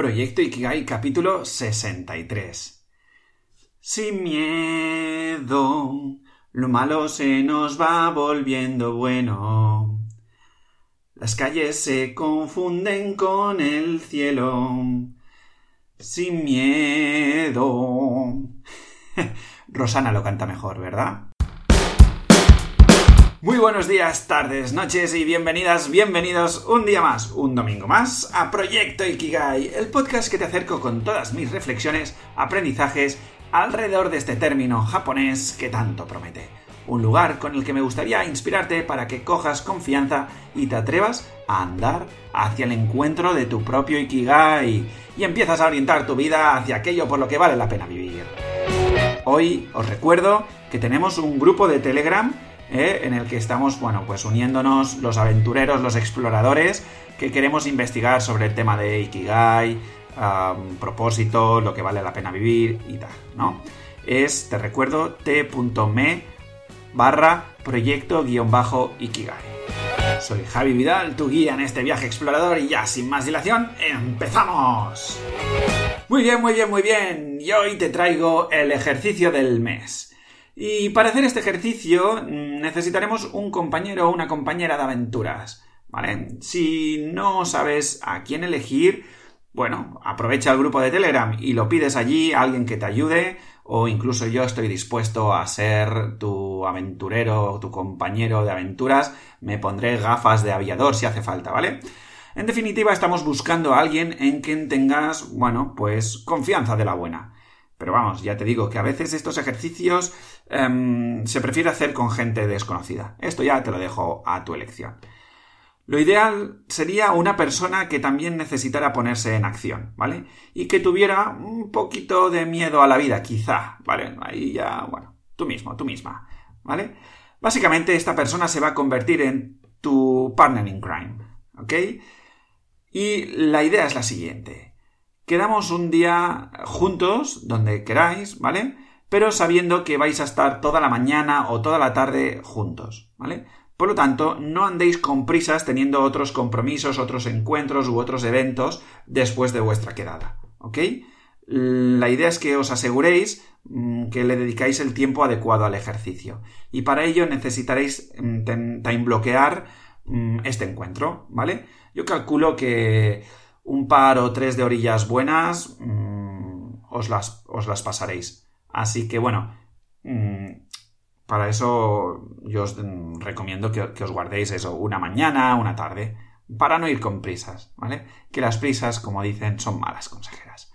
Proyecto Ikigai capítulo 63. Sin miedo, lo malo se nos va volviendo bueno. Las calles se confunden con el cielo. Sin miedo. Rosana lo canta mejor, ¿verdad? Muy buenos días, tardes, noches y bienvenidas, bienvenidos un día más, un domingo más, a Proyecto Ikigai, el podcast que te acerco con todas mis reflexiones, aprendizajes alrededor de este término japonés que tanto promete. Un lugar con el que me gustaría inspirarte para que cojas confianza y te atrevas a andar hacia el encuentro de tu propio Ikigai y empiezas a orientar tu vida hacia aquello por lo que vale la pena vivir. Hoy os recuerdo que tenemos un grupo de Telegram ¿eh? en el que estamos, bueno, pues uniéndonos los aventureros, los exploradores, que queremos investigar sobre el tema de Ikigai, propósito, lo que vale la pena vivir y tal, ¿no? Es, te recuerdo, t.me barra proyecto-ikigai. Soy Javi Vidal, tu guía en este viaje explorador y ya sin más dilación, ¡empezamos! Muy bien, muy bien, muy bien. Y hoy te traigo el ejercicio del mes. Y para hacer este ejercicio mm, necesitaremos un compañero o una compañera de aventuras. ¿Vale? Si no sabes a quién elegir, bueno, aprovecha el grupo de Telegram y lo pides allí a alguien que te ayude, o incluso yo estoy dispuesto a ser tu aventurero, tu compañero de aventuras, me pondré gafas de aviador si hace falta, ¿vale? En definitiva, estamos buscando a alguien en quien tengas, bueno, pues confianza de la buena. Pero vamos, ya te digo que a veces estos ejercicios em, se prefiere hacer con gente desconocida. Esto ya te lo dejo a tu elección. Lo ideal sería una persona que también necesitara ponerse en acción, ¿vale? Y que tuviera un poquito de miedo a la vida, quizá, ¿vale? Ahí ya, bueno, tú mismo, tú misma, ¿vale? Básicamente esta persona se va a convertir en tu partner in crime, ¿ok? Y la idea es la siguiente quedamos un día juntos, donde queráis, ¿vale? Pero sabiendo que vais a estar toda la mañana o toda la tarde juntos, ¿vale? Por lo tanto, no andéis con prisas teniendo otros compromisos, otros encuentros u otros eventos después de vuestra quedada, ¿ok? La idea es que os aseguréis mm, que le dedicáis el tiempo adecuado al ejercicio. Y para ello necesitaréis mm, time bloquear mm, este encuentro, ¿vale? Yo calculo que un par o tres de orillas buenas, mm, os, las, os, las, pasaréis. Así que bueno, mm, para eso yo os mm, recomiendo que, que, os guardéis eso, una mañana, una tarde, para no ir con prisas, ¿vale? Que las prisas, como dicen, son malas consejeras.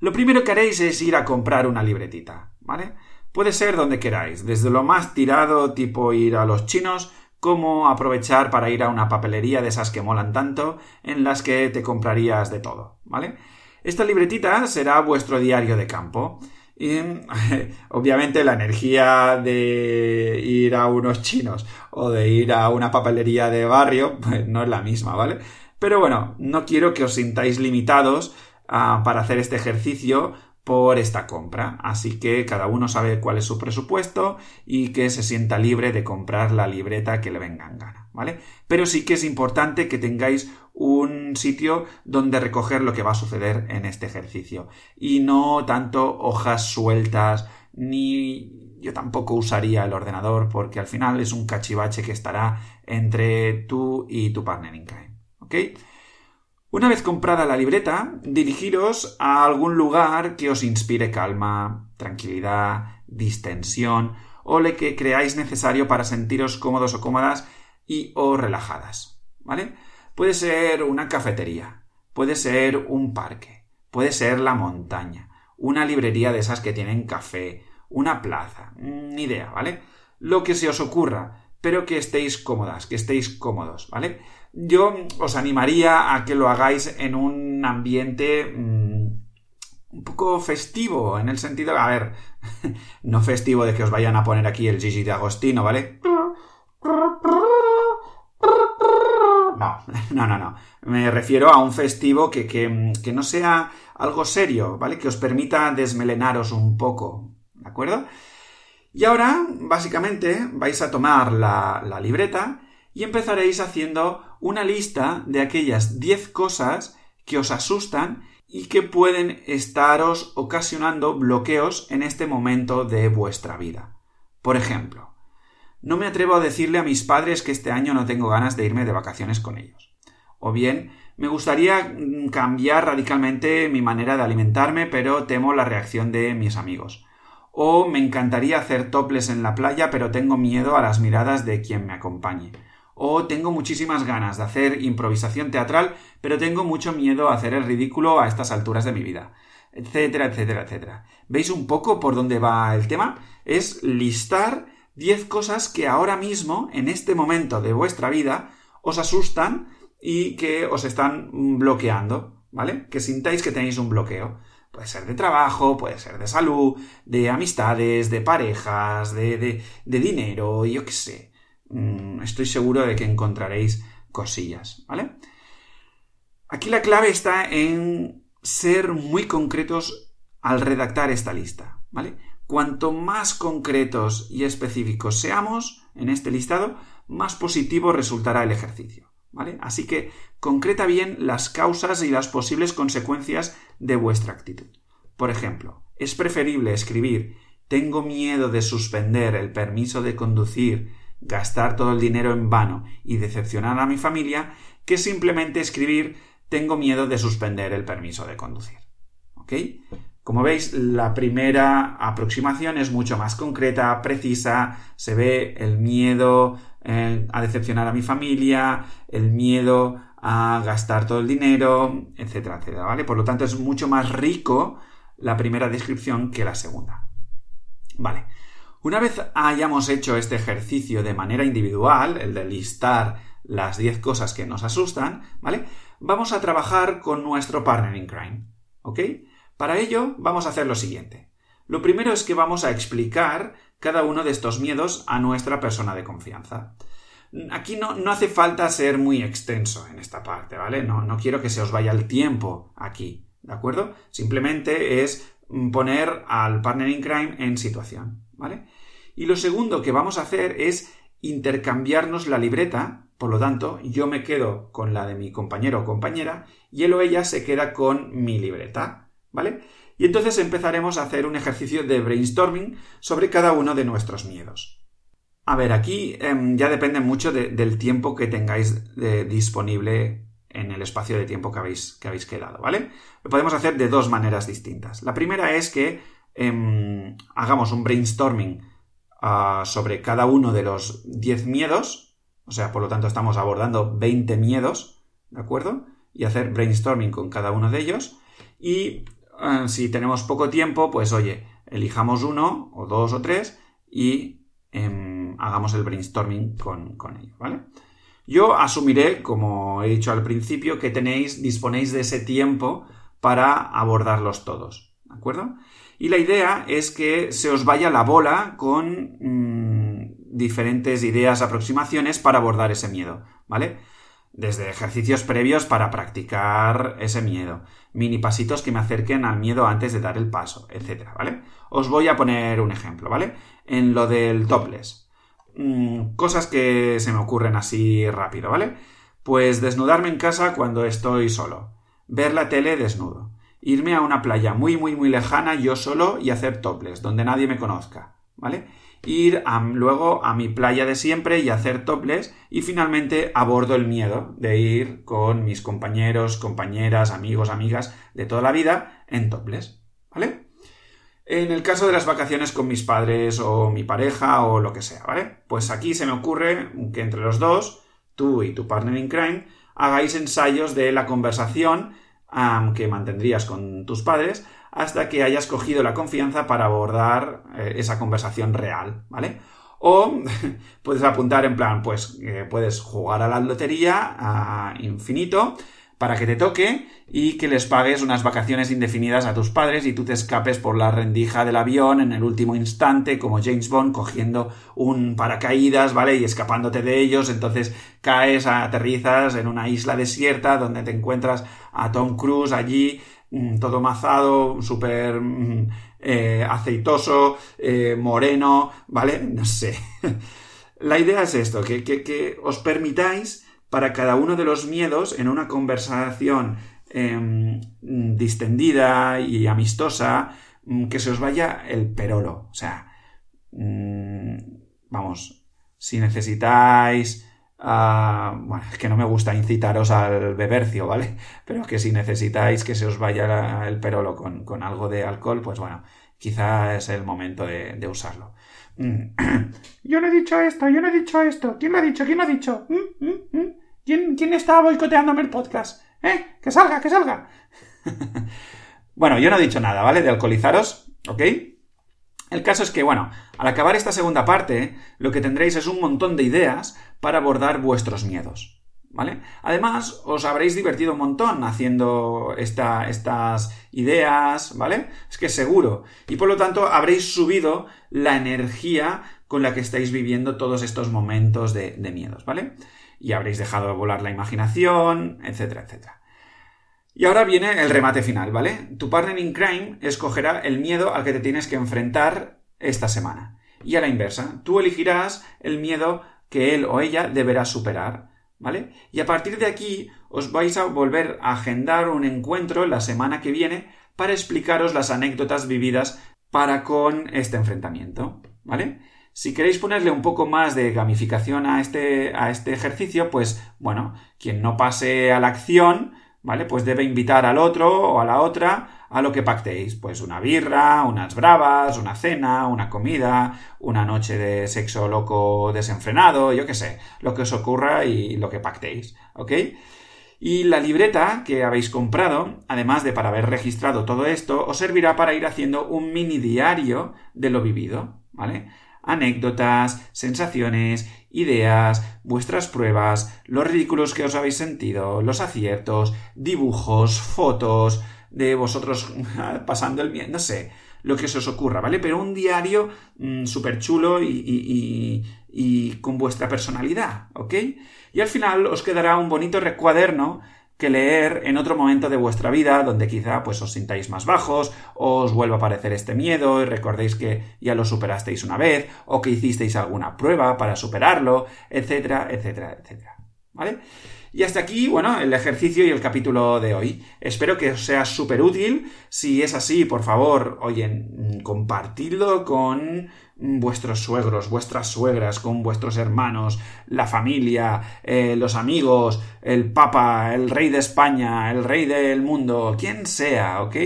Lo primero que haréis es ir a comprar una libretita, ¿vale? Puede ser donde queráis, desde lo más tirado, tipo ir a los chinos, cómo aprovechar para ir a una papelería de esas que molan tanto, en las que te comprarías de todo, ¿vale? Esta libretita será vuestro diario de campo. Y, obviamente la energía de ir a unos chinos o de ir a una papelería de barrio pues no es la misma, ¿vale? Pero bueno, no quiero que os sintáis limitados ah, para hacer este ejercicio por esta compra. Así que cada uno sabe cuál es su presupuesto y que se sienta libre de comprar la libreta que le venga en gana, ¿vale? Pero sí que es importante que tengáis un sitio donde recoger lo que va a suceder en este ejercicio y no tanto hojas sueltas ni yo tampoco usaría el ordenador porque al final es un cachivache que estará entre tú y tu partner in crime, ¿ok? Una vez comprada la libreta, dirigiros a algún lugar que os inspire calma, tranquilidad, distensión o lo que creáis necesario para sentiros cómodos o cómodas y o relajadas, ¿vale? Puede ser una cafetería, puede ser un parque, puede ser la montaña, una librería de esas que tienen café, una plaza, ni idea, ¿vale? Lo que se os ocurra, pero que estéis cómodas, que estéis cómodos, ¿vale? Yo os animaría a que lo hagáis en un ambiente mm, un poco festivo, en el sentido, a ver, no festivo de que os vayan a poner aquí el Gigi de Agostino, ¿vale? No, no, no, no. Me refiero a un festivo que, que, no sea algo serio, ¿vale? Que os permita desmelenaros un poco, ¿de acuerdo? Y ahora, básicamente, vais a tomar la, la libreta y empezaréis haciendo una lista de aquellas 10 cosas que os asustan y que pueden estaros ocasionando bloqueos en este momento de vuestra vida. Por ejemplo, no me atrevo a decirle a mis padres que este año no tengo ganas de irme de vacaciones con ellos. O bien, me gustaría mm, cambiar radicalmente mi manera de alimentarme, pero temo la reacción de mis amigos. O me encantaría hacer toples en la playa, pero tengo miedo a las miradas de quien me acompañe o tengo muchísimas ganas de hacer improvisación teatral, pero tengo mucho miedo a hacer el ridículo a estas alturas de mi vida, etcétera, etcétera, etcétera. ¿Veis un poco por dónde va el tema? Es listar 10 cosas que ahora mismo, en este momento de vuestra vida, os asustan y que os están bloqueando, ¿vale? Que sintáis que tenéis un bloqueo. Puede ser de trabajo, puede ser de salud, de amistades, de parejas, de, de, dinero, yo qué sé. Mm, estoy seguro de que encontraréis cosillas, ¿vale? Aquí la clave está en ser muy concretos al redactar esta lista, ¿vale? Cuanto más concretos y específicos seamos en este listado, más positivo resultará el ejercicio, ¿vale? Así que concreta bien las causas y las posibles consecuencias de vuestra actitud. Por ejemplo, es preferible escribir tengo miedo de suspender el permiso de conducir gastar todo el dinero en vano y decepcionar a mi familia que simplemente escribir tengo miedo de suspender el permiso de conducir. ¿Ok? Como veis, la primera aproximación es mucho más concreta, precisa, se ve el miedo eh, a decepcionar a mi familia, el miedo a gastar todo el dinero, etcétera, etcétera, ¿vale? Por lo tanto, es mucho más rico la primera descripción que la segunda. Vale. Una vez hayamos hecho este ejercicio de manera individual, el de listar las 10 cosas que nos asustan, ¿vale? Vamos a trabajar con nuestro partner in crime, ¿ok? Para ello vamos a hacer lo siguiente. Lo primero es que vamos a explicar cada uno de estos miedos a nuestra persona de confianza. Aquí no, no hace falta ser muy extenso en esta parte, ¿vale? No, no quiero que se os vaya el tiempo aquí, ¿de acuerdo? Simplemente es poner al partner in crime en situación, ¿vale? Y lo segundo que vamos a hacer es intercambiarnos la libreta, por lo tanto, yo me quedo con la de mi compañero o compañera y él o ella se queda con mi libreta, ¿vale? Y entonces empezaremos a hacer un ejercicio de brainstorming sobre cada uno de nuestros miedos. A ver, aquí em, ya depende mucho del tiempo que tengáis disponible en el espacio de tiempo que habéis, que habéis quedado, ¿vale? Lo podemos hacer de dos maneras distintas. La primera es que em, hagamos un brainstorming Ah, sobre cada uno de los 10 miedos, o sea, por lo tanto estamos abordando 20 miedos, ¿de acuerdo? Y hacer brainstorming con cada uno de ellos. Y ah, si tenemos poco tiempo, pues oye, elijamos uno o dos o tres y em, hagamos el brainstorming con, con ello, ¿vale? Yo asumiré, como he dicho al principio, que tenéis, disponéis de ese tiempo para abordarlos todos, ¿de acuerdo? Y la idea es que se os vaya la bola con mm, diferentes ideas, aproximaciones para abordar ese miedo, ¿vale? Desde ejercicios previos para practicar ese miedo, mini pasitos que me acerquen al miedo antes de dar el paso, etcétera, ¿vale? Os voy a poner un ejemplo, ¿vale? En lo del topless. Mm, cosas que se me ocurren así rápido, ¿vale? Pues desnudarme en casa cuando estoy solo. Ver la tele desnudo irme a una playa muy, muy, muy lejana yo solo y hacer toples, donde nadie me conozca, ¿vale? Ir luego a mi playa de siempre y hacer toples y finalmente abordo el miedo de ir con mis compañeros, compañeras, amigos, amigas de toda la vida en toples, ¿vale? En el caso de las vacaciones con mis padres o mi pareja o lo que sea, ¿vale? Pues aquí se me ocurre que entre los dos, tú y tu partner in crime, hagáis ensayos de la conversación que mantendrías con tus padres hasta que hayas cogido la confianza para abordar eh, esa conversación real, ¿vale? O puedes apuntar en plan, pues puedes jugar a la lotería a infinito para que te toque y que les pagues unas vacaciones indefinidas a tus padres y tú te escapes por la rendija del avión en el último instante, como James Bond, cogiendo un paracaídas, ¿vale? Y escapándote de ellos, entonces caes, aterrizas en una isla desierta donde te encuentras a Tom Cruise allí, mm, todo mazado, súper mm, eh, aceitoso, eh, moreno, ¿vale? No sé. La idea es esto, que, que os permitáis para cada uno de los miedos en una conversación em, distendida y amistosa, mm, que se os vaya el perolo. O sea, mm, vamos, si necesitáis... Ah, bueno, es que no me gusta incitaros al bebercio, ¿vale? Pero que si necesitáis que se os vaya el perolo con, algo de alcohol, pues bueno, quizá es el momento de, usarlo. Mm. Yo no he dicho esto, yo no he dicho esto. ¿Quién lo ha dicho? ¿Quién lo ha dicho? ¿Quién, ¿Quién está boicoteándome el podcast? ¿Eh? Que salga, que salga. bueno, yo no he dicho nada, ¿vale? De alcoholizaros, ¿ok? El caso es que, bueno, al acabar esta segunda parte, lo que tendréis es un montón de ideas para abordar vuestros miedos. ¿Vale? Además, os habréis divertido un montón haciendo estas ideas, ¿vale? Es que seguro. Y por lo tanto, habréis subido la energía con la que estáis viviendo todos estos momentos de miedos, ¿vale? Y habréis dejado volar la imaginación, etcétera, etcétera. Y ahora viene el remate final, ¿vale? Tu partner in crime escogerá el miedo al que te tienes que enfrentar esta semana. Y a la inversa, tú elegirás el miedo que él o ella deberá superar, ¿vale? Y a partir de aquí os vais a volver a agendar un encuentro la semana que viene para explicaros las anécdotas vividas para con este enfrentamiento, ¿vale? Si queréis ponerle un poco más de gamificación a este, a este ejercicio, pues bueno, quien no pase a la acción, ¿vale? Pues debe invitar al otro o a la otra a lo que pactéis. Pues una birra, unas bravas, una cena, una comida, una noche de sexo loco desenfrenado, yo qué sé, lo que os ocurra y lo que pactéis, ¿ok? Y la libreta que habéis comprado, además de para haber registrado todo esto, os servirá para ir haciendo un mini diario de lo vivido, ¿vale? Anécdotas, sensaciones, ideas, vuestras pruebas, los ridículos que os habéis sentido, los aciertos, dibujos, fotos de vosotros pasando el miedo, no sé, lo que se os ocurra, ¿vale? Pero un diario mm, súper chulo y, y con vuestra personalidad, ¿ok? Y al final os quedará un bonito recuaderno que leer en otro momento de vuestra vida donde quizá pues os sintáis más bajos, os vuelva a aparecer este miedo y recordéis que ya lo superasteis una vez o que hicisteis alguna prueba para superarlo, etcétera, etcétera, etcétera. ¿Vale? Y hasta aquí, bueno, el ejercicio y el capítulo de hoy. Espero que os sea súper útil. Si es así, por favor, oye, mm, compartidlo con vuestros suegros, vuestras suegras, con vuestros hermanos, la familia, eh, los amigos, el Papa, el Rey de España, el Rey del mundo, quien sea, ¿ok?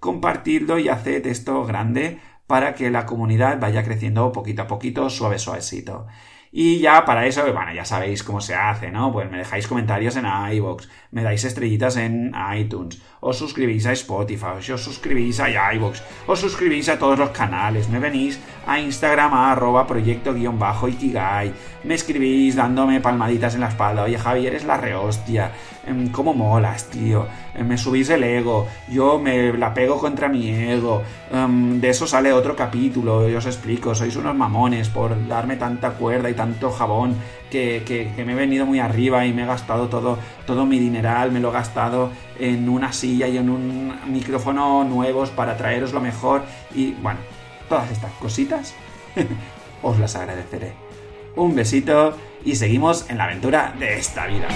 Compartidlo y haced esto grande para que la comunidad vaya creciendo poquito a poquito, suave, suavecito. Y ya para eso, bueno, ya sabéis cómo se hace, ¿no? Pues me dejáis comentarios en iVoox, me dais estrellitas en iTunes, os suscribís a Spotify, os suscribís a iVoox, os suscribís a todos los canales, me venís a Instagram arroba proyecto-ikigai, me escribís dándome palmaditas en la espalda, oye Javi, eres la rehostia, em, cómo molas, tío, em, me subís el ego, yo me la pego contra mi ego, em, de eso sale otro capítulo, yo os explico, sois unos mamones por darme tanta cuerda y tanto jabón que, me he venido muy arriba y me he gastado todo, todo mi dineral, me lo he gastado en una silla y en un micrófono nuevos para traeros lo mejor y bueno, todas estas cositas os las agradeceré. Un besito y seguimos en la aventura de esta vida.